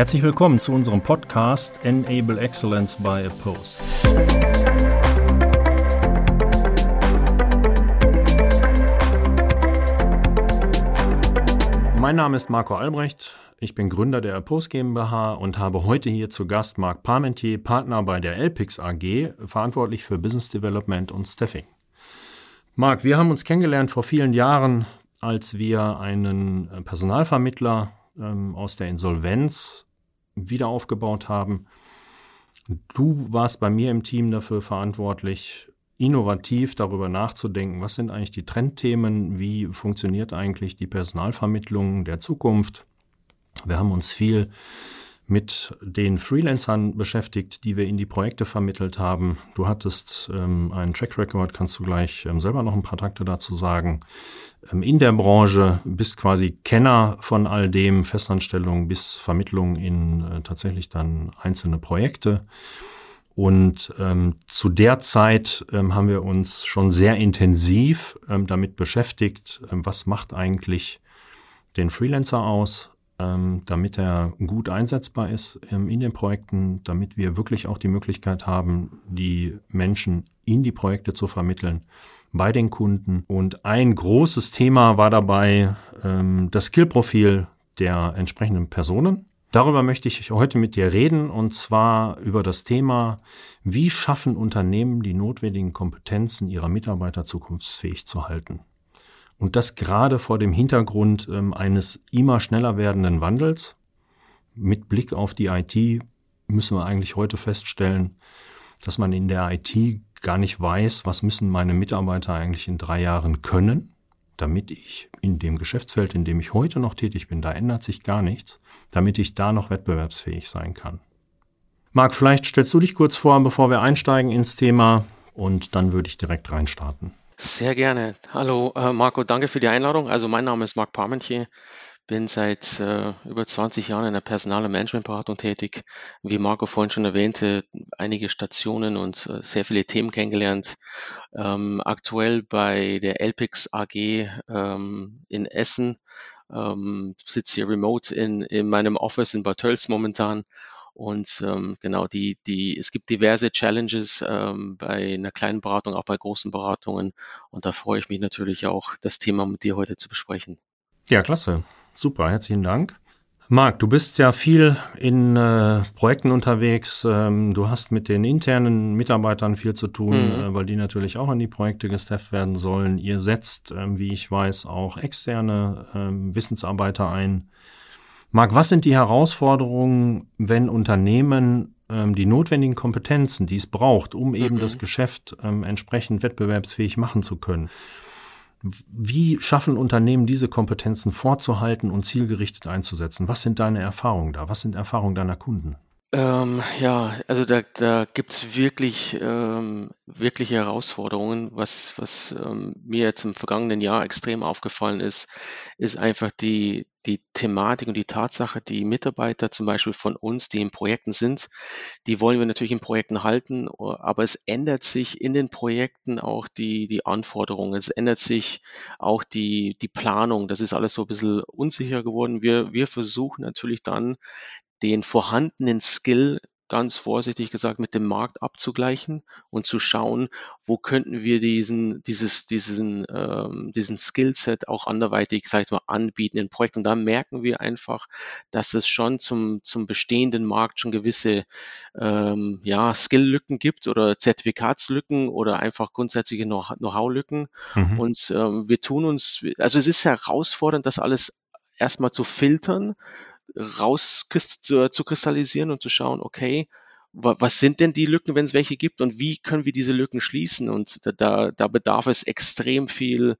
Herzlich willkommen zu unserem Podcast Enable Excellence by a Post. Mein Name ist Marco Albrecht. Ich bin Gründer der Post GmbH und habe heute hier zu Gast Marc Parmentier, Partner bei der LPix AG, verantwortlich für Business Development und Staffing. Marc, wir haben uns kennengelernt vor vielen Jahren, als wir einen Personalvermittler ähm, aus der Insolvenz wieder aufgebaut haben. Du warst bei mir im Team dafür verantwortlich, innovativ darüber nachzudenken, was sind eigentlich die Trendthemen, wie funktioniert eigentlich die Personalvermittlung der Zukunft. Wir haben uns viel mit den Freelancern beschäftigt, die wir in die Projekte vermittelt haben. Du hattest ähm, einen Track Record, kannst du gleich ähm, selber noch ein paar Takte dazu sagen. Ähm, in der Branche bist quasi Kenner von all dem, Festanstellung bis Vermittlung in äh, tatsächlich dann einzelne Projekte. Und ähm, zu der Zeit ähm, haben wir uns schon sehr intensiv ähm, damit beschäftigt, ähm, was macht eigentlich den Freelancer aus, damit er gut einsetzbar ist ähm, in den Projekten, damit wir wirklich auch die Möglichkeit haben, die Menschen in die Projekte zu vermitteln bei den Kunden. Und ein großes Thema war dabei ähm, das Skillprofil der entsprechenden Personen. Darüber möchte ich heute mit dir reden und zwar über das Thema, wie schaffen Unternehmen die notwendigen Kompetenzen ihrer Mitarbeiter zukunftsfähig zu halten. Und das gerade vor dem Hintergrund ähm, eines immer schneller werdenden Wandels. Mit Blick auf die IT müssen wir eigentlich heute feststellen, dass man in der IT gar nicht weiß, was müssen meine Mitarbeiter eigentlich in drei Jahren können, damit ich in dem Geschäftsfeld, in dem ich heute noch tätig bin, da ändert sich gar nichts, damit ich da noch wettbewerbsfähig sein kann. Marc, vielleicht stellst du dich kurz vor, bevor wir einsteigen ins Thema und dann würde ich direkt reinstarten. Sehr gerne. Hallo äh, Marco, danke für die Einladung. Also mein Name ist Marc Parmentier, bin seit äh, über 20 Jahren in der Personal- und Managementberatung tätig. Wie Marco vorhin schon erwähnte, einige Stationen und äh, sehr viele Themen kennengelernt. Ähm, aktuell bei der LPX AG ähm, in Essen, ähm, sitze hier remote in, in meinem Office in Bad Tölz momentan und ähm, genau, die, die, es gibt diverse Challenges ähm, bei einer kleinen Beratung, auch bei großen Beratungen. Und da freue ich mich natürlich auch, das Thema mit dir heute zu besprechen. Ja, klasse. Super, herzlichen Dank. Marc, du bist ja viel in äh, Projekten unterwegs. Ähm, du hast mit den internen Mitarbeitern viel zu tun, mhm. äh, weil die natürlich auch in die Projekte gestafft werden sollen. Ihr setzt, ähm, wie ich weiß, auch externe ähm, Wissensarbeiter ein. Marc, was sind die Herausforderungen, wenn Unternehmen ähm, die notwendigen Kompetenzen, die es braucht, um eben mhm. das Geschäft ähm, entsprechend wettbewerbsfähig machen zu können? Wie schaffen Unternehmen diese Kompetenzen vorzuhalten und zielgerichtet einzusetzen? Was sind deine Erfahrungen da? Was sind Erfahrungen deiner Kunden? Ähm, ja, also da, da gibt's wirklich, ähm, wirkliche Herausforderungen. Was, was ähm, mir jetzt im vergangenen Jahr extrem aufgefallen ist, ist einfach die, die Thematik und die Tatsache, die Mitarbeiter zum Beispiel von uns, die in Projekten sind, die wollen wir natürlich in Projekten halten, aber es ändert sich in den Projekten auch die, die Anforderungen, es ändert sich auch die, die Planung. Das ist alles so ein bisschen unsicher geworden. Wir, wir versuchen natürlich dann den vorhandenen Skill ganz vorsichtig gesagt mit dem Markt abzugleichen und zu schauen, wo könnten wir diesen dieses diesen ähm, diesen Skillset auch anderweitig, sag ich mal, anbieten in Projekten. Und da merken wir einfach, dass es schon zum zum bestehenden Markt schon gewisse ähm, ja Skill-Lücken gibt oder Zertifikatslücken oder einfach grundsätzliche Know-how-Lücken. Mhm. Und ähm, wir tun uns, also es ist herausfordernd, das alles erstmal zu filtern raus zu kristallisieren und zu schauen, okay, was sind denn die Lücken, wenn es welche gibt und wie können wir diese Lücken schließen? Und da, da bedarf es extrem viel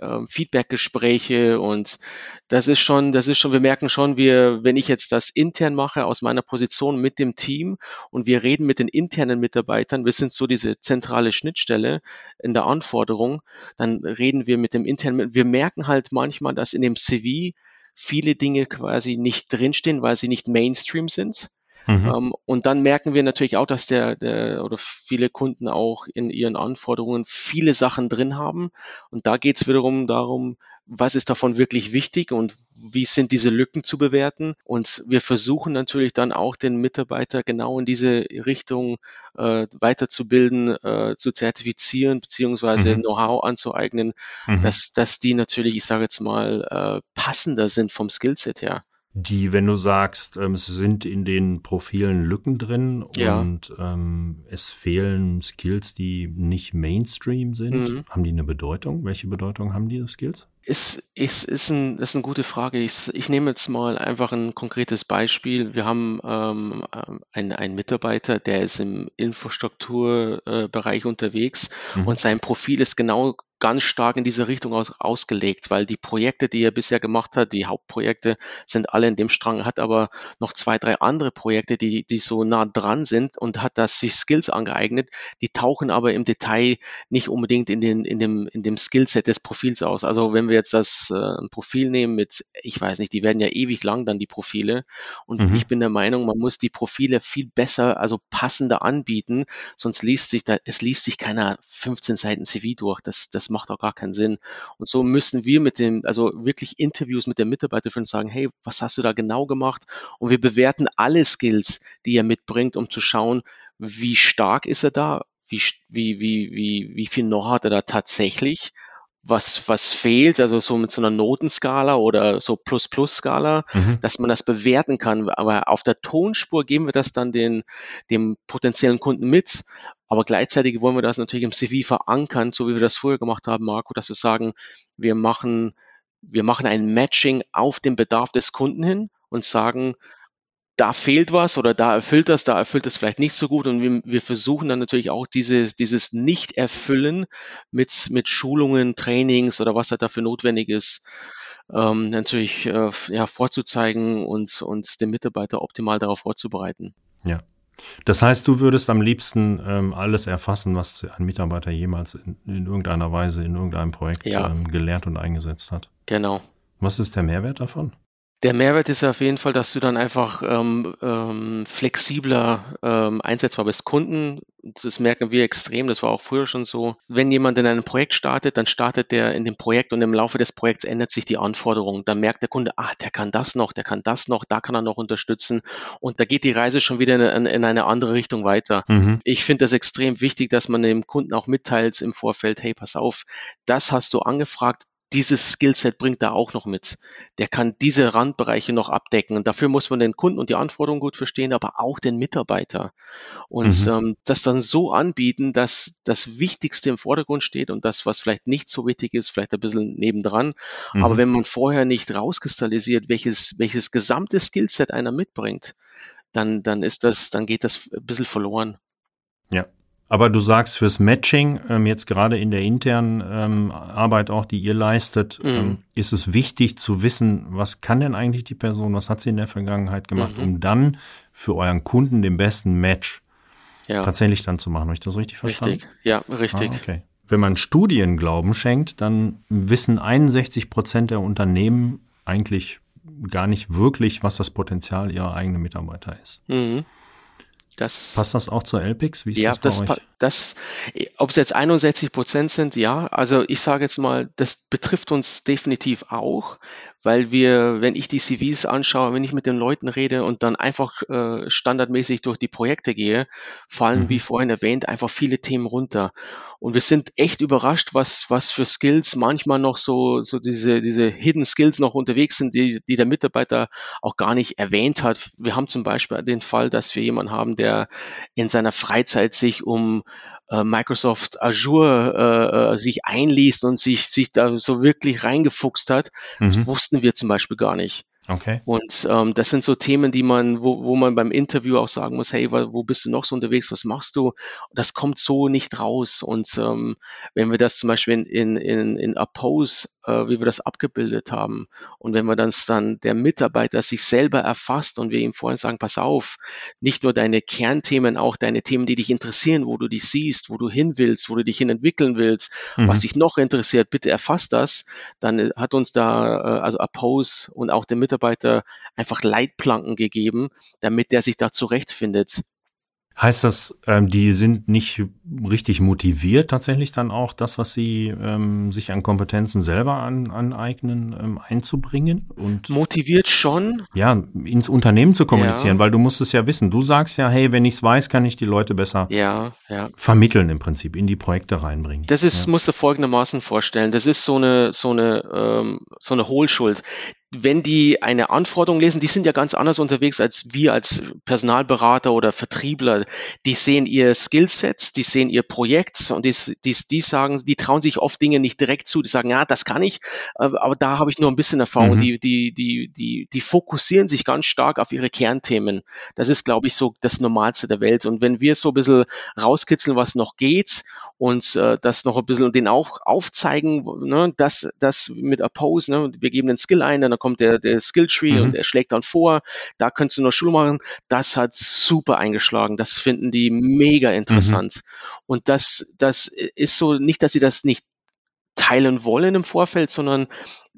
ähm, Feedback-Gespräche und das ist schon, das ist schon, wir merken schon, wir, wenn ich jetzt das intern mache aus meiner Position mit dem Team und wir reden mit den internen Mitarbeitern, wir sind so diese zentrale Schnittstelle in der Anforderung, dann reden wir mit dem internen, wir merken halt manchmal, dass in dem CV viele Dinge quasi nicht drinstehen, weil sie nicht Mainstream sind. Mhm. Um, ähm, und dann merken wir natürlich auch, dass der, der oder viele Kunden auch in ihren Anforderungen viele Sachen drin haben. Und da geht es wiederum darum, was ist davon wirklich wichtig und wie sind diese Lücken zu bewerten. Und wir versuchen natürlich dann auch den Mitarbeiter genau in diese Richtung äh, weiterzubilden, äh, zu zertifizieren, beziehungsweise mhm. Know-how anzueignen, mhm. dass, dass die natürlich, ich sage jetzt mal, äh, passender sind vom Skillset her die, wenn du sagst, ähm, es sind in den Profilen Lücken drin ja. und ähm, es fehlen Skills, die nicht Mainstream sind, mhm. haben die eine Bedeutung? Welche Bedeutung haben diese Skills? Ist, ist, ist, ein, ist eine gute Frage. Ich, ich nehme jetzt mal einfach ein konkretes Beispiel. Wir haben ähm, ähm einen, einen Mitarbeiter, der ist im Infrastrukturbereich äh, unterwegs mhm. und sein Profil ist genau ganz stark in diese Richtung aus, ausgelegt, weil die Projekte, die er bisher gemacht hat, die Hauptprojekte sind alle in dem Strang, hat aber noch zwei, drei andere Projekte, die, die so nah dran sind und hat da sich Skills angeeignet, die tauchen aber im Detail nicht unbedingt in, den, in dem, in dem Skillset des Profils aus. Also wenn wir jetzt das äh, ein Profil nehmen mit, ich weiß nicht, die werden ja ewig lang dann die Profile. Und mhm. ich bin der Meinung, man muss die Profile viel besser, also passender anbieten, sonst liest sich da, es liest sich keiner 15 Seiten CV durch. Das, das macht auch gar keinen Sinn. Und so müssen wir mit dem, also wirklich Interviews mit dem Mitarbeiter führen und sagen, hey, was hast du da genau gemacht? Und wir bewerten alle Skills, die er mitbringt, um zu schauen, wie stark ist er da, wie, wie, wie, wie, wie viel Know hat er da tatsächlich was, was fehlt, also so mit so einer Notenskala oder so Plus-Plus-Skala, mhm. dass man das bewerten kann. Aber auf der Tonspur geben wir das dann den, dem potenziellen Kunden mit. Aber gleichzeitig wollen wir das natürlich im CV verankern, so wie wir das früher gemacht haben, Marco, dass wir sagen, wir machen, wir machen ein Matching auf den Bedarf des Kunden hin und sagen, da fehlt was oder da erfüllt das, da erfüllt es vielleicht nicht so gut. Und wir, wir versuchen dann natürlich auch dieses, dieses Nicht-Erfüllen mit, mit Schulungen, Trainings oder was halt dafür notwendig ist, ähm, natürlich äh, ja, vorzuzeigen und, und den Mitarbeiter optimal darauf vorzubereiten. Ja. Das heißt, du würdest am liebsten ähm, alles erfassen, was ein Mitarbeiter jemals in, in irgendeiner Weise in irgendeinem Projekt ja. ähm, gelernt und eingesetzt hat. Genau. Was ist der Mehrwert davon? Der Mehrwert ist auf jeden Fall, dass du dann einfach ähm, ähm, flexibler ähm, einsetzbar bist. Kunden, das merken wir extrem, das war auch früher schon so. Wenn jemand in einem Projekt startet, dann startet der in dem Projekt und im Laufe des Projekts ändert sich die Anforderung. Dann merkt der Kunde, ach, der kann das noch, der kann das noch, da kann er noch unterstützen. Und da geht die Reise schon wieder in, in eine andere Richtung weiter. Mhm. Ich finde das extrem wichtig, dass man dem Kunden auch mitteilt im Vorfeld, hey, pass auf, das hast du angefragt, dieses Skillset bringt er auch noch mit. Der kann diese Randbereiche noch abdecken. Und dafür muss man den Kunden und die Anforderungen gut verstehen, aber auch den Mitarbeiter. Und mhm. ähm, das dann so anbieten, dass das Wichtigste im Vordergrund steht und das, was vielleicht nicht so wichtig ist, vielleicht ein bisschen nebendran. Mhm. Aber wenn man vorher nicht rauskristallisiert, welches, welches gesamte Skillset einer mitbringt, dann, dann ist das, dann geht das ein bisschen verloren. Ja, aber du sagst fürs Matching, ähm, jetzt gerade in der internen ähm, Arbeit auch, die ihr leistet, mhm. ähm, ist es wichtig zu wissen, was kann denn eigentlich die Person, was hat sie in der Vergangenheit gemacht, mhm. um dann für euren Kunden den besten Match ja. tatsächlich dann zu machen. Habe ich das richtig verstanden? Richtig, ja, richtig. Ah, okay. Wenn man Studien Glauben schenkt, dann wissen 61 Prozent der Unternehmen eigentlich gar nicht wirklich, was das Potenzial ihrer eigenen Mitarbeiter ist. Mhm. Das, Passt das auch zur LPX? Wie ist ja, das bei das, euch? Das, ob es jetzt 61 Prozent sind, ja. Also ich sage jetzt mal, das betrifft uns definitiv auch, weil wir, wenn ich die CVs anschaue, wenn ich mit den Leuten rede und dann einfach äh, standardmäßig durch die Projekte gehe, fallen, mhm. wie vorhin erwähnt, einfach viele Themen runter. Und wir sind echt überrascht, was, was für Skills manchmal noch so, so diese, diese Hidden Skills noch unterwegs sind, die, die der Mitarbeiter auch gar nicht erwähnt hat. Wir haben zum Beispiel den Fall, dass wir jemanden haben, der in seiner Freizeit sich um äh, Microsoft Azure äh, äh, sich einliest und sich, sich da so wirklich reingefuchst hat. Mhm. Das wussten wir zum Beispiel gar nicht. Okay. Und ähm, das sind so Themen, die man, wo, wo man beim Interview auch sagen muss, hey, wo bist du noch so unterwegs, was machst du? Das kommt so nicht raus. Und ähm, wenn wir das zum Beispiel in, in, in, Oppose, wie wir das abgebildet haben, und wenn wir das dann der Mitarbeiter sich selber erfasst und wir ihm vorhin sagen, pass auf, nicht nur deine Kernthemen, auch deine Themen, die dich interessieren, wo du dich siehst, wo du hin willst, wo du dich hin entwickeln willst, mhm. was dich noch interessiert, bitte erfasst das, dann hat uns da, äh, also Oppose und auch der Mitarbeiter Mitarbeiter einfach Leitplanken gegeben, damit der sich da zurechtfindet. Heißt das, ähm, die sind nicht richtig motiviert, tatsächlich dann auch das, was sie ähm, sich an Kompetenzen selber an, aneignen, ähm, einzubringen? Und motiviert schon. Ja, ins Unternehmen zu kommunizieren, ja. weil du musst es ja wissen. Du sagst ja, hey, wenn ich es weiß, kann ich die Leute besser ja, ja. vermitteln im Prinzip, in die Projekte reinbringen. Das ist, ja. musst du folgendermaßen vorstellen. Das ist so eine, so eine, ähm, so eine Hohlschuld wenn die eine Anforderung lesen, die sind ja ganz anders unterwegs als wir als Personalberater oder Vertriebler. Die sehen ihr Skillsets, die sehen ihr Projekt und die, die, die sagen, die trauen sich oft Dinge nicht direkt zu. Die sagen, ja, das kann ich, aber da habe ich nur ein bisschen Erfahrung. Mhm. Die, die, die, die, die fokussieren sich ganz stark auf ihre Kernthemen. Das ist, glaube ich, so das Normalste der Welt. Und wenn wir so ein bisschen rauskitzeln, was noch geht und äh, das noch ein bisschen und den auch aufzeigen, ne, dass das mit Oppose, ne, wir geben den Skill ein, dann kommt der, der Skilltree mhm. und er schlägt dann vor, da könntest du noch Schule machen. Das hat super eingeschlagen. Das finden die mega interessant. Mhm. Und das, das ist so, nicht, dass sie das nicht teilen wollen im Vorfeld, sondern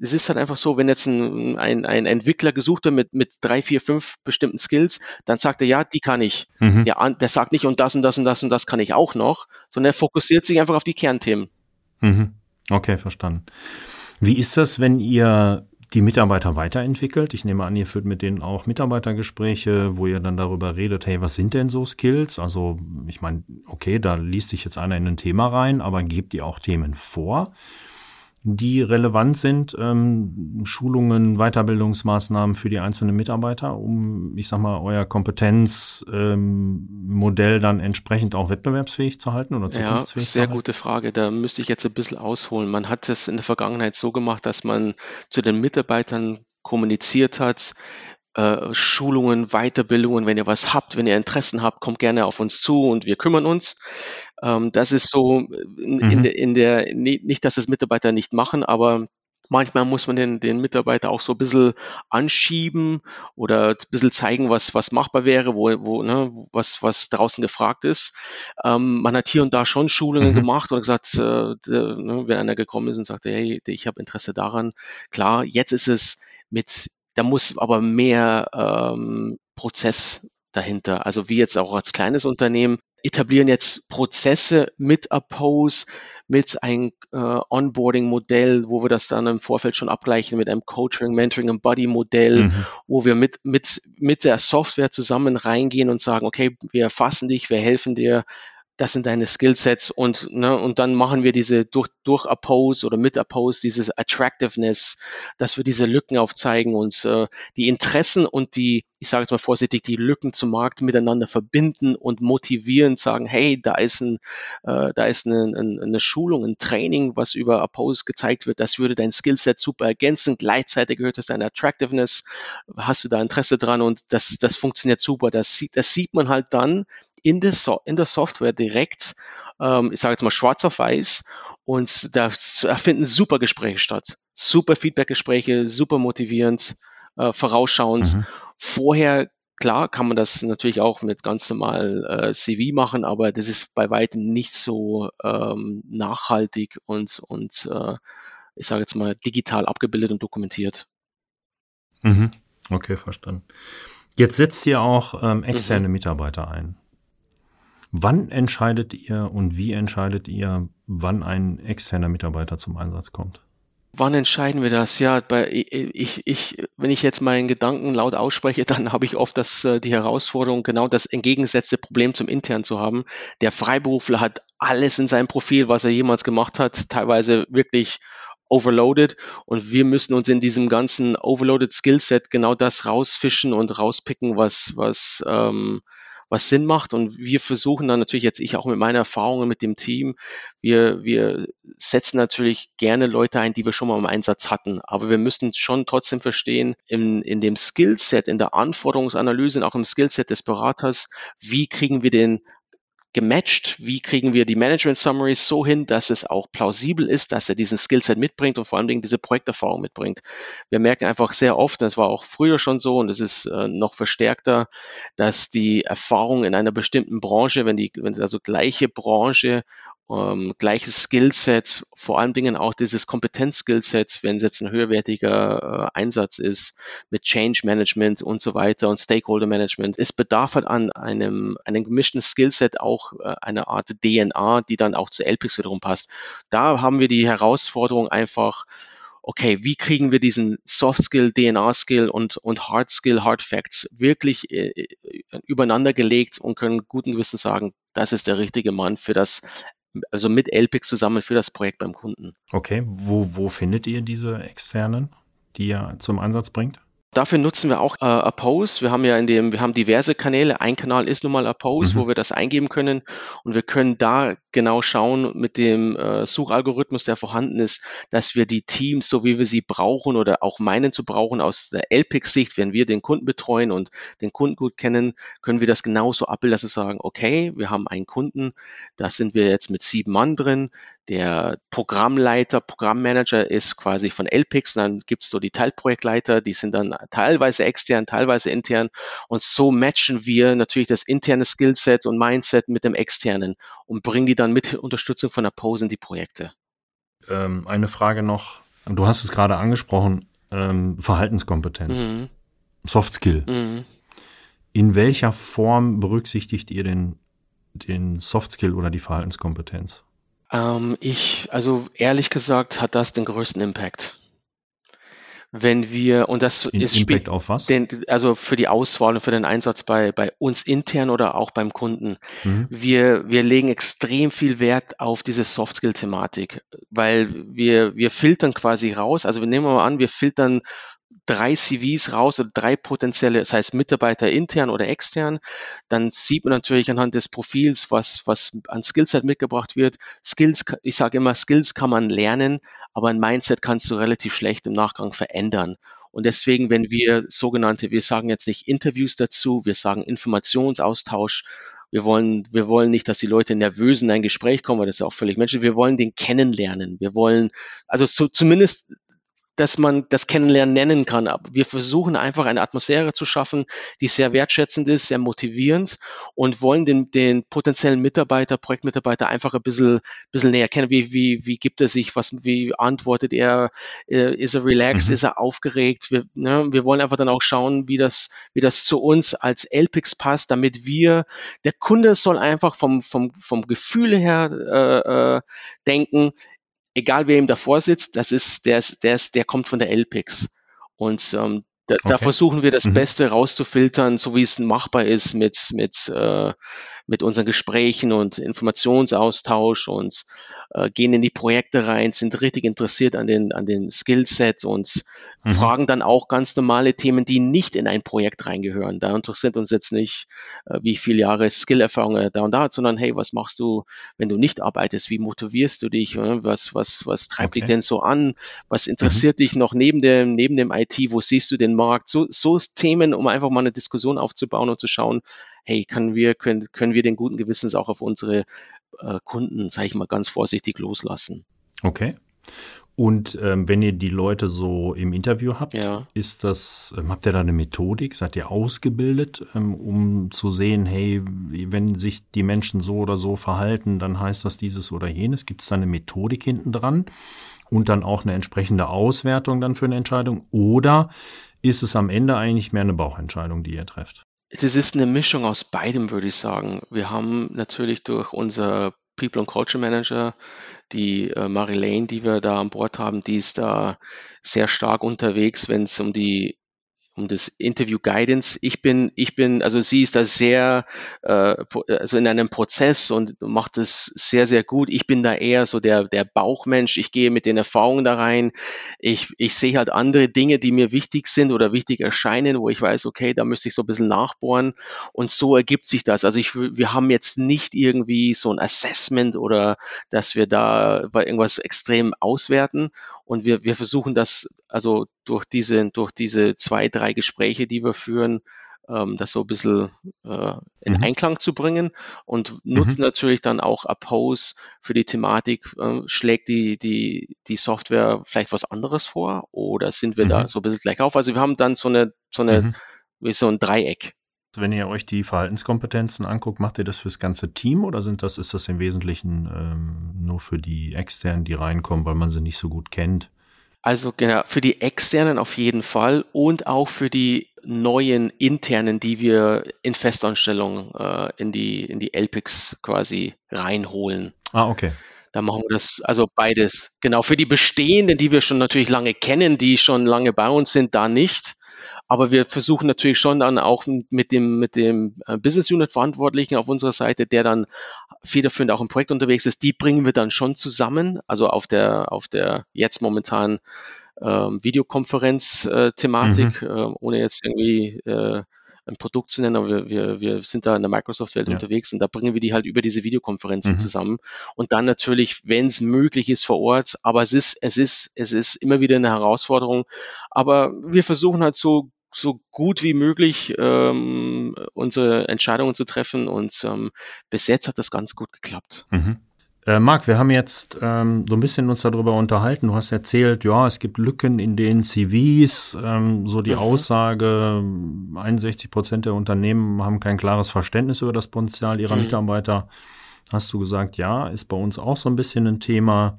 es ist halt einfach so, wenn jetzt ein, ein, ein Entwickler gesucht wird mit, mit drei, vier, fünf bestimmten Skills, dann sagt er, ja, die kann ich. Mhm. Der, der sagt nicht, und das und das und das und das kann ich auch noch, sondern er fokussiert sich einfach auf die Kernthemen. Mhm. Okay, verstanden. Wie ist das, wenn ihr die Mitarbeiter weiterentwickelt. Ich nehme an, ihr führt mit denen auch Mitarbeitergespräche, wo ihr dann darüber redet, hey, was sind denn so Skills? Also ich meine, okay, da liest sich jetzt einer in ein Thema rein, aber gebt ihr auch Themen vor? Die relevant sind, ähm, Schulungen, Weiterbildungsmaßnahmen für die einzelnen Mitarbeiter, um, ich sag mal, euer Kompetenzmodell ähm, dann entsprechend auch wettbewerbsfähig zu halten oder zukunftsfähig ja, sehr zu halten? gute Frage. Da müsste ich jetzt ein bisschen ausholen. Man hat es in der Vergangenheit so gemacht, dass man zu den Mitarbeitern kommuniziert hat, äh, Schulungen, Weiterbildungen, wenn ihr was habt, wenn ihr Interessen habt, kommt gerne auf uns zu und wir kümmern uns. Ähm, das ist so in, mhm. in, der, in der, nicht, dass es Mitarbeiter nicht machen, aber manchmal muss man den, den Mitarbeiter auch so ein bisschen anschieben oder ein bisschen zeigen, was, was machbar wäre, wo, wo, ne, was, was draußen gefragt ist. Ähm, man hat hier und da schon Schulungen mhm. gemacht oder gesagt, äh, ne, wenn einer gekommen ist und sagte, hey, ich habe Interesse daran. Klar, jetzt ist es mit da muss aber mehr ähm, Prozess dahinter. Also wir jetzt auch als kleines Unternehmen etablieren jetzt Prozesse mit Oppose, mit einem äh, Onboarding-Modell, wo wir das dann im Vorfeld schon abgleichen mit einem Coaching, Mentoring und Buddy-Modell, mhm. wo wir mit, mit, mit der Software zusammen reingehen und sagen, okay, wir erfassen dich, wir helfen dir, das sind deine Skillsets und, ne, und dann machen wir diese durch, durch Oppose oder mit Oppose, dieses Attractiveness, dass wir diese Lücken aufzeigen und äh, die Interessen und die, ich sage jetzt mal vorsichtig, die Lücken zum Markt miteinander verbinden und motivieren, sagen, hey, da ist, ein, äh, da ist eine, eine Schulung, ein Training, was über Oppose gezeigt wird, das würde dein Skillset super ergänzen, gleichzeitig gehört es deine Attractiveness, hast du da Interesse dran? Und das, das funktioniert super. Das das sieht man halt dann, in der, so in der Software direkt, ähm, ich sage jetzt mal schwarz auf weiß, und da finden super Gespräche statt. Super Feedback-Gespräche, super motivierend, äh, vorausschauend. Mhm. Vorher, klar, kann man das natürlich auch mit ganz normal äh, CV machen, aber das ist bei weitem nicht so ähm, nachhaltig und, und äh, ich sage jetzt mal digital abgebildet und dokumentiert. Mhm. Okay, verstanden. Jetzt setzt ihr auch ähm, externe mhm. Mitarbeiter ein. Wann entscheidet ihr und wie entscheidet ihr, wann ein externer Mitarbeiter zum Einsatz kommt? Wann entscheiden wir das? Ja, bei, ich, ich, wenn ich jetzt meinen Gedanken laut ausspreche, dann habe ich oft das, äh, die Herausforderung, genau das entgegengesetzte Problem zum intern zu haben. Der Freiberufler hat alles in seinem Profil, was er jemals gemacht hat, teilweise wirklich overloaded und wir müssen uns in diesem ganzen overloaded Skillset genau das rausfischen und rauspicken, was, was, ähm, was Sinn macht. Und wir versuchen dann natürlich jetzt ich auch mit meinen Erfahrungen mit dem Team, wir, wir setzen natürlich gerne Leute ein, die wir schon mal im Einsatz hatten. Aber wir müssen schon trotzdem verstehen, in, in dem Skillset, in der Anforderungsanalyse und auch im Skillset des Beraters, wie kriegen wir den gematcht, wie kriegen wir die Management Summaries so hin, dass es auch plausibel ist, dass er diesen Skillset mitbringt und vor allen Dingen diese Projekterfahrung mitbringt. Wir merken einfach sehr oft, das war auch früher schon so und es ist äh, noch verstärkter, dass die Erfahrung in einer bestimmten Branche, wenn die, wenn also gleiche Branche ähm, gleiches Skillset, vor allen Dingen auch dieses Kompetenz-Skillset, wenn es jetzt ein höherwertiger äh, Einsatz ist, mit Change Management und so weiter und Stakeholder Management. Es bedarf halt an einem, einem gemischten Skillset auch äh, eine Art DNA, die dann auch zu LPIX wiederum passt. Da haben wir die Herausforderung einfach, okay, wie kriegen wir diesen Soft Skill, DNA Skill und, und Hard Skill, Hard Facts wirklich äh, äh, übereinander gelegt und können guten Gewissens sagen, das ist der richtige Mann für das, also mit LPIX zusammen für das Projekt beim Kunden. Okay, wo, wo findet ihr diese externen, die ihr zum Einsatz bringt? Dafür nutzen wir auch äh, Oppose. Wir haben ja in dem, wir haben diverse Kanäle. Ein Kanal ist nun mal Oppose, mhm. wo wir das eingeben können und wir können da genau schauen mit dem äh, Suchalgorithmus, der vorhanden ist, dass wir die Teams, so wie wir sie brauchen oder auch meinen zu brauchen aus der LPIC-Sicht, wenn wir den Kunden betreuen und den Kunden gut kennen, können wir das genauso abbilden, dass wir sagen, okay, wir haben einen Kunden, da sind wir jetzt mit sieben Mann drin, der Programmleiter, Programmmanager ist quasi von LPIX dann gibt es so die Teilprojektleiter, die sind dann teilweise extern, teilweise intern und so matchen wir natürlich das interne Skillset und Mindset mit dem externen und bringen die dann mit Unterstützung von der Pose in die Projekte. Ähm, eine Frage noch, du hast es gerade angesprochen, ähm, Verhaltenskompetenz, mhm. Soft Skill. Mhm. In welcher Form berücksichtigt ihr den, den Soft Skill oder die Verhaltenskompetenz? Ähm, ich, also ehrlich gesagt, hat das den größten Impact. Wenn wir, und das In, ist Impact auf was? Den, also für die Auswahl und für den Einsatz bei, bei uns intern oder auch beim Kunden. Mhm. Wir, wir legen extrem viel Wert auf diese Soft-Skill-Thematik, weil wir, wir filtern quasi raus. Also wir nehmen mal an, wir filtern drei CVs raus oder drei potenzielle, das heißt Mitarbeiter intern oder extern, dann sieht man natürlich anhand des Profils, was, was an Skillset mitgebracht wird. Skills, ich sage immer, Skills kann man lernen, aber ein Mindset kannst du relativ schlecht im Nachgang verändern. Und deswegen, wenn wir sogenannte, wir sagen jetzt nicht Interviews dazu, wir sagen Informationsaustausch, wir wollen, wir wollen nicht, dass die Leute nervös in ein Gespräch kommen, weil das ist auch völlig menschlich. Wir wollen den kennenlernen. Wir wollen, also so, zumindest dass man das Kennenlernen nennen kann. Aber wir versuchen einfach eine Atmosphäre zu schaffen, die sehr wertschätzend ist, sehr motivierend und wollen den, den potenziellen Mitarbeiter, Projektmitarbeiter einfach ein bisschen, bisschen näher kennen. Wie, wie, wie gibt er sich? Was, wie antwortet er? Äh, ist er relaxed? Mhm. Ist er aufgeregt? Wir, ne, wir wollen einfach dann auch schauen, wie das, wie das zu uns als LPIX passt, damit wir, der Kunde soll einfach vom, vom, vom Gefühl her äh, äh, denken, egal wer ihm davor sitzt, das ist, der ist, der ist, der kommt von der LPIX. Und ähm, da, okay. da versuchen wir das mhm. Beste rauszufiltern, so wie es machbar ist mit, mit, äh, mit unseren Gesprächen und Informationsaustausch und äh, gehen in die Projekte rein, sind richtig interessiert an den, an den Skillset und mhm. fragen dann auch ganz normale Themen, die nicht in ein Projekt reingehören. Da interessiert uns jetzt nicht, äh, wie viele Jahre Skillerfahrung er da und da hat, sondern hey, was machst du, wenn du nicht arbeitest? Wie motivierst du dich? Was, was, was treibt okay. dich denn so an? Was mhm. interessiert mhm. dich noch neben dem, neben dem IT? Wo siehst du den Markt? So, so Themen, um einfach mal eine Diskussion aufzubauen und zu schauen, hey, können wir, können, können wir den guten Gewissens auch auf unsere äh, Kunden, sage ich mal ganz vorsichtig, loslassen. Okay. Und ähm, wenn ihr die Leute so im Interview habt, ja. ist das, ähm, habt ihr da eine Methodik? Seid ihr ausgebildet, ähm, um zu sehen, hey, wenn sich die Menschen so oder so verhalten, dann heißt das dieses oder jenes? Gibt es da eine Methodik hinten dran und dann auch eine entsprechende Auswertung dann für eine Entscheidung? Oder ist es am Ende eigentlich mehr eine Bauchentscheidung, die ihr trefft? Das ist eine Mischung aus beidem, würde ich sagen. Wir haben natürlich durch unser People and Culture Manager, die äh, Marilene, die wir da an Bord haben, die ist da sehr stark unterwegs, wenn es um die um das Interview Guidance. Ich bin, ich bin, also sie ist da sehr, äh, also in einem Prozess und macht es sehr, sehr gut. Ich bin da eher so der, der Bauchmensch. Ich gehe mit den Erfahrungen da rein. Ich, ich sehe halt andere Dinge, die mir wichtig sind oder wichtig erscheinen, wo ich weiß, okay, da müsste ich so ein bisschen nachbohren. Und so ergibt sich das. Also ich, wir haben jetzt nicht irgendwie so ein Assessment oder dass wir da irgendwas extrem auswerten. Und wir, wir versuchen das also durch diese, durch diese zwei, drei Gespräche, die wir führen, ähm, das so ein bisschen äh, in mhm. Einklang zu bringen und nutzen mhm. natürlich dann auch Oppose für die Thematik, äh, schlägt die, die, die Software vielleicht was anderes vor oder sind wir mhm. da so ein bisschen gleich auf? Also wir haben dann so eine, so eine, mhm. wie so ein Dreieck. Wenn ihr euch die Verhaltenskompetenzen anguckt, macht ihr das fürs ganze Team oder sind das, ist das im Wesentlichen ähm, nur für die Externen, die reinkommen, weil man sie nicht so gut kennt? Also genau, für die externen auf jeden Fall und auch für die neuen internen, die wir in Festanstellung äh, in die in die LPICs quasi reinholen. Ah, okay. Da machen wir das, also beides. Genau, für die bestehenden, die wir schon natürlich lange kennen, die schon lange bei uns sind, da nicht. Aber wir versuchen natürlich schon dann auch mit dem, mit dem äh, Business Unit Verantwortlichen auf unserer Seite, der dann federführend auch im Projekt unterwegs ist, die bringen wir dann schon zusammen. Also auf der, auf der jetzt momentan ähm, Videokonferenz-Thematik, äh, mhm. äh, ohne jetzt irgendwie äh, ein Produkt zu nennen, aber wir, wir, wir sind da in der Microsoft-Welt ja. unterwegs und da bringen wir die halt über diese Videokonferenzen mhm. zusammen. Und dann natürlich, wenn es möglich ist, vor Ort, aber es ist, es ist, es ist immer wieder eine Herausforderung. Aber wir versuchen halt so so gut wie möglich ähm, unsere Entscheidungen zu treffen und ähm, bis jetzt hat das ganz gut geklappt. Mhm. Äh, Marc, wir haben jetzt ähm, so ein bisschen uns darüber unterhalten. Du hast erzählt, ja, es gibt Lücken in den CVs, ähm, so die mhm. Aussage, 61 Prozent der Unternehmen haben kein klares Verständnis über das Potenzial ihrer mhm. Mitarbeiter. Hast du gesagt, ja, ist bei uns auch so ein bisschen ein Thema.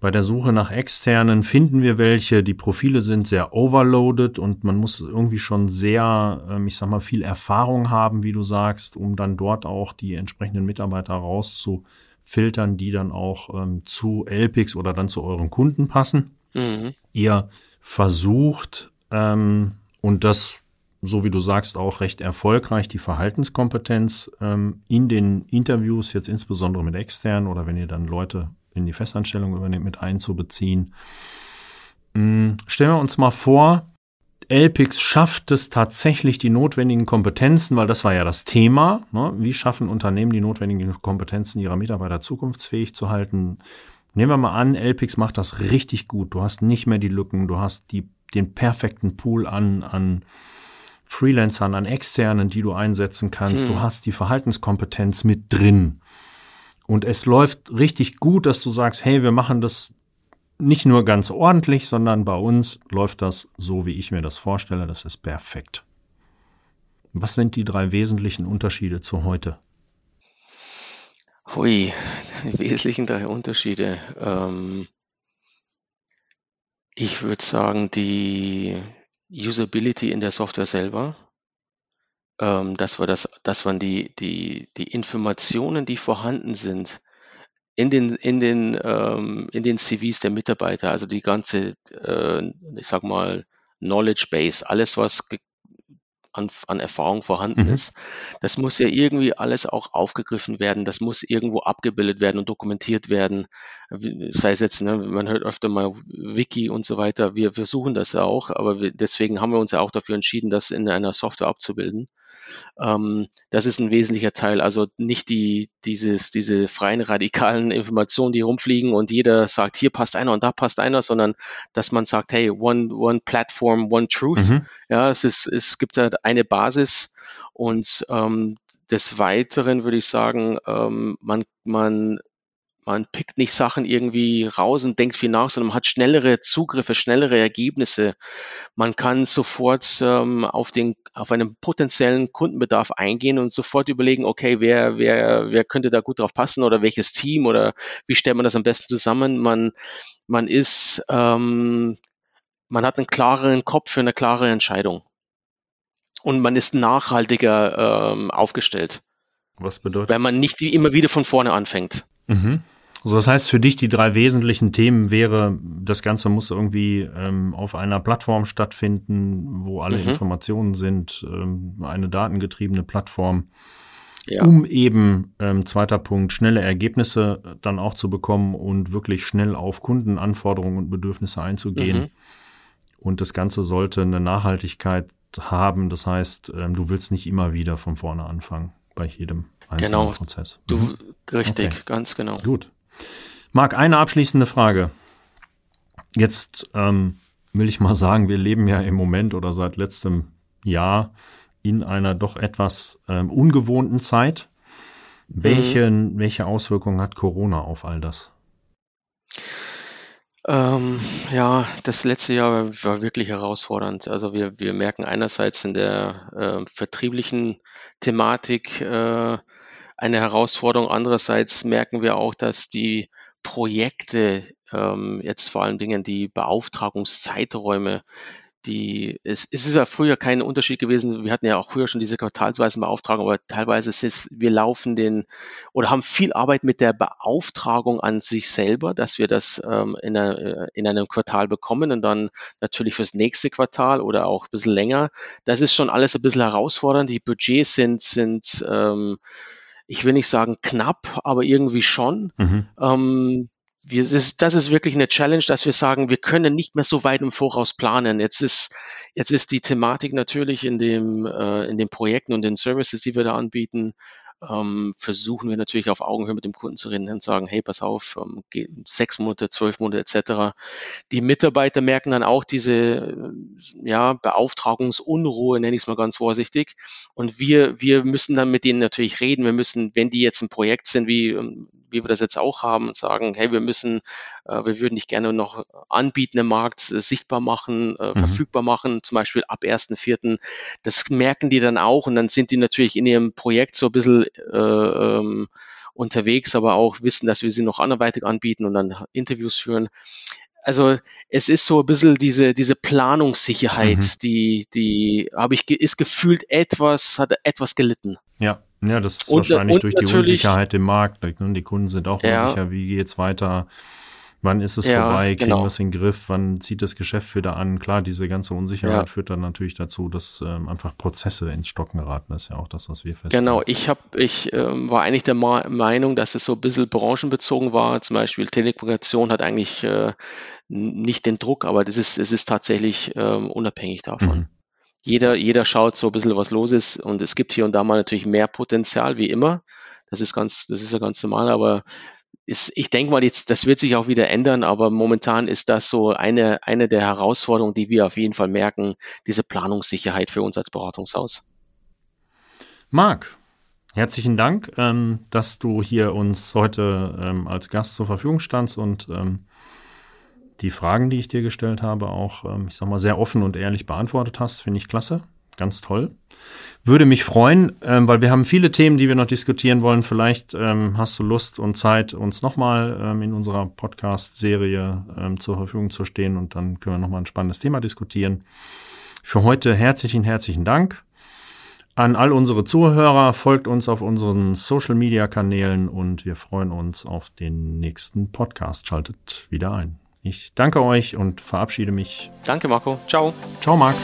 Bei der Suche nach externen finden wir welche. Die Profile sind sehr overloaded und man muss irgendwie schon sehr, ähm, ich sag mal, viel Erfahrung haben, wie du sagst, um dann dort auch die entsprechenden Mitarbeiter rauszufiltern, die dann auch ähm, zu LPX oder dann zu euren Kunden passen. Mhm. Ihr versucht, ähm, und das, so wie du sagst, auch recht erfolgreich, die Verhaltenskompetenz ähm, in den Interviews, jetzt insbesondere mit externen oder wenn ihr dann Leute in die Festanstellung übernimmt, mit einzubeziehen. Hm, stellen wir uns mal vor, LPix schafft es tatsächlich die notwendigen Kompetenzen, weil das war ja das Thema. Ne? Wie schaffen Unternehmen die notwendigen Kompetenzen ihrer Mitarbeiter zukunftsfähig zu halten? Nehmen wir mal an, LPix macht das richtig gut. Du hast nicht mehr die Lücken, du hast die, den perfekten Pool an, an Freelancern, an Externen, die du einsetzen kannst. Hm. Du hast die Verhaltenskompetenz mit drin. Und es läuft richtig gut, dass du sagst, hey, wir machen das nicht nur ganz ordentlich, sondern bei uns läuft das so, wie ich mir das vorstelle. Das ist perfekt. Was sind die drei wesentlichen Unterschiede zu heute? Hui, die wesentlichen drei Unterschiede. Ähm, ich würde sagen, die Usability in der Software selber ähm, das war das, das waren die, die, die Informationen, die vorhanden sind in den, in den, ähm, in den CVs der Mitarbeiter, also die ganze, äh, ich sag mal, Knowledge Base, alles, was an, an Erfahrung vorhanden mhm. ist. Das muss ja irgendwie alles auch aufgegriffen werden. Das muss irgendwo abgebildet werden und dokumentiert werden. Sei es jetzt, ne, man hört öfter mal Wiki und so weiter. Wir versuchen das ja auch, aber wir, deswegen haben wir uns ja auch dafür entschieden, das in einer Software abzubilden. Ähm, das ist ein wesentlicher Teil. Also nicht die, dieses, diese freien radikalen Informationen, die rumfliegen und jeder sagt, hier passt einer und da passt einer, sondern dass man sagt, hey, one, one platform, one truth. Mhm. Ja, es ist, es gibt halt eine Basis und ähm, des Weiteren würde ich sagen, ähm, man, man man pickt nicht Sachen irgendwie raus und denkt viel nach, sondern man hat schnellere Zugriffe, schnellere Ergebnisse. Man kann sofort ähm, auf den, auf einen potenziellen Kundenbedarf eingehen und sofort überlegen, okay, wer, wer, wer könnte da gut drauf passen oder welches Team oder wie stellt man das am besten zusammen? Man, man ist, ähm, man hat einen klareren Kopf für eine klare Entscheidung. Und man ist nachhaltiger ähm, aufgestellt. Was bedeutet? Weil man nicht immer wieder von vorne anfängt. Mhm. Also das heißt, für dich die drei wesentlichen Themen wäre, das Ganze muss irgendwie ähm, auf einer Plattform stattfinden, wo alle mhm. Informationen sind, ähm, eine datengetriebene Plattform, ja. um eben, ähm, zweiter Punkt, schnelle Ergebnisse dann auch zu bekommen und wirklich schnell auf Kundenanforderungen und Bedürfnisse einzugehen. Mhm. Und das Ganze sollte eine Nachhaltigkeit haben. Das heißt, ähm, du willst nicht immer wieder von vorne anfangen bei jedem einzelnen genau. Prozess. Du, mhm. richtig, okay. ganz genau. Gut. Marc, eine abschließende Frage. Jetzt ähm, will ich mal sagen, wir leben ja im Moment oder seit letztem Jahr in einer doch etwas ähm, ungewohnten Zeit. Welche, mhm. welche Auswirkungen hat Corona auf all das? Ähm, ja, das letzte Jahr war wirklich herausfordernd. Also wir, wir merken einerseits in der äh, vertrieblichen Thematik äh, eine Herausforderung. Andererseits merken wir auch, dass die Projekte, ähm, jetzt vor allen Dingen die Beauftragungszeiträume, die, es, es ist ja früher kein Unterschied gewesen. Wir hatten ja auch früher schon diese quartalsweisen Beauftragungen, aber teilweise ist es, wir laufen den oder haben viel Arbeit mit der Beauftragung an sich selber, dass wir das ähm, in, einer, in einem Quartal bekommen und dann natürlich fürs nächste Quartal oder auch ein bisschen länger. Das ist schon alles ein bisschen herausfordernd. Die Budgets sind, sind ähm, ich will nicht sagen knapp, aber irgendwie schon. Mhm. Ähm, wir, das, ist, das ist wirklich eine Challenge, dass wir sagen, wir können nicht mehr so weit im Voraus planen. Jetzt ist, jetzt ist die Thematik natürlich in dem, äh, in den Projekten und den Services, die wir da anbieten, ähm, versuchen wir natürlich auf Augenhöhe mit dem Kunden zu reden und sagen, hey, pass auf, ähm, sechs Monate, zwölf Monate etc. Die Mitarbeiter merken dann auch diese äh, ja, Beauftragungsunruhe, nenne ich es mal ganz vorsichtig. Und wir, wir müssen dann mit denen natürlich reden. Wir müssen, wenn die jetzt ein Projekt sind, wie, ähm, wie wir das jetzt auch haben, und sagen, hey, wir müssen, äh, wir würden dich gerne noch anbieten im Markt, äh, sichtbar machen, äh, mhm. verfügbar machen, zum Beispiel ab 1.4. Das merken die dann auch und dann sind die natürlich in ihrem Projekt so ein bisschen äh, ähm, unterwegs, aber auch wissen, dass wir sie noch anderweitig anbieten und dann Interviews führen. Also es ist so ein bisschen diese, diese Planungssicherheit, mhm. die, die habe ich, ist gefühlt etwas, hat etwas gelitten. Ja, ja, das ist und, wahrscheinlich und durch die Unsicherheit im Markt. Ne? Die Kunden sind auch ja, unsicher, wie geht's weiter Wann ist es ja, vorbei? Kriegen genau. wir es in den Griff? Wann zieht das Geschäft wieder an? Klar, diese ganze Unsicherheit ja. führt dann natürlich dazu, dass ähm, einfach Prozesse ins Stocken geraten. Das ist ja auch das, was wir feststellen. Genau, ich hab, ich ähm, war eigentlich der Ma Meinung, dass es so ein bisschen branchenbezogen war. Zum Beispiel Telekommunikation hat eigentlich äh, nicht den Druck, aber das ist, es ist tatsächlich ähm, unabhängig davon. Mhm. Jeder, jeder schaut so ein bisschen, was los ist und es gibt hier und da mal natürlich mehr Potenzial, wie immer. Das ist ganz, das ist ja ganz normal, aber ist, ich denke mal, jetzt, das wird sich auch wieder ändern, aber momentan ist das so eine, eine der Herausforderungen, die wir auf jeden Fall merken, diese Planungssicherheit für uns als Beratungshaus. Marc, herzlichen Dank, ähm, dass du hier uns heute ähm, als Gast zur Verfügung standst und ähm, die Fragen, die ich dir gestellt habe, auch, ähm, ich sag mal, sehr offen und ehrlich beantwortet hast. Finde ich klasse. Ganz toll. Würde mich freuen, ähm, weil wir haben viele Themen, die wir noch diskutieren wollen. Vielleicht ähm, hast du Lust und Zeit, uns nochmal in unserer Podcast-Serie zur Verfügung zu stehen und dann können wir nochmal ein spannendes Thema diskutieren. Für heute herzlichen, herzlichen Dank. An all unsere Zuhörer folgt uns auf unseren Social-Media-Kanälen und wir freuen uns auf den nächsten Podcast. Schaltet wieder ein. Ich danke euch und verabschiede mich. Danke, Marco. Ciao. Ciao, Marc.